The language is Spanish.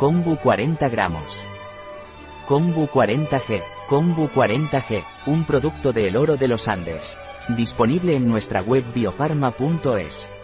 Combu 40 gramos. Combu 40G. Combu 40G, un producto de El Oro de los Andes. Disponible en nuestra web biofarma.es.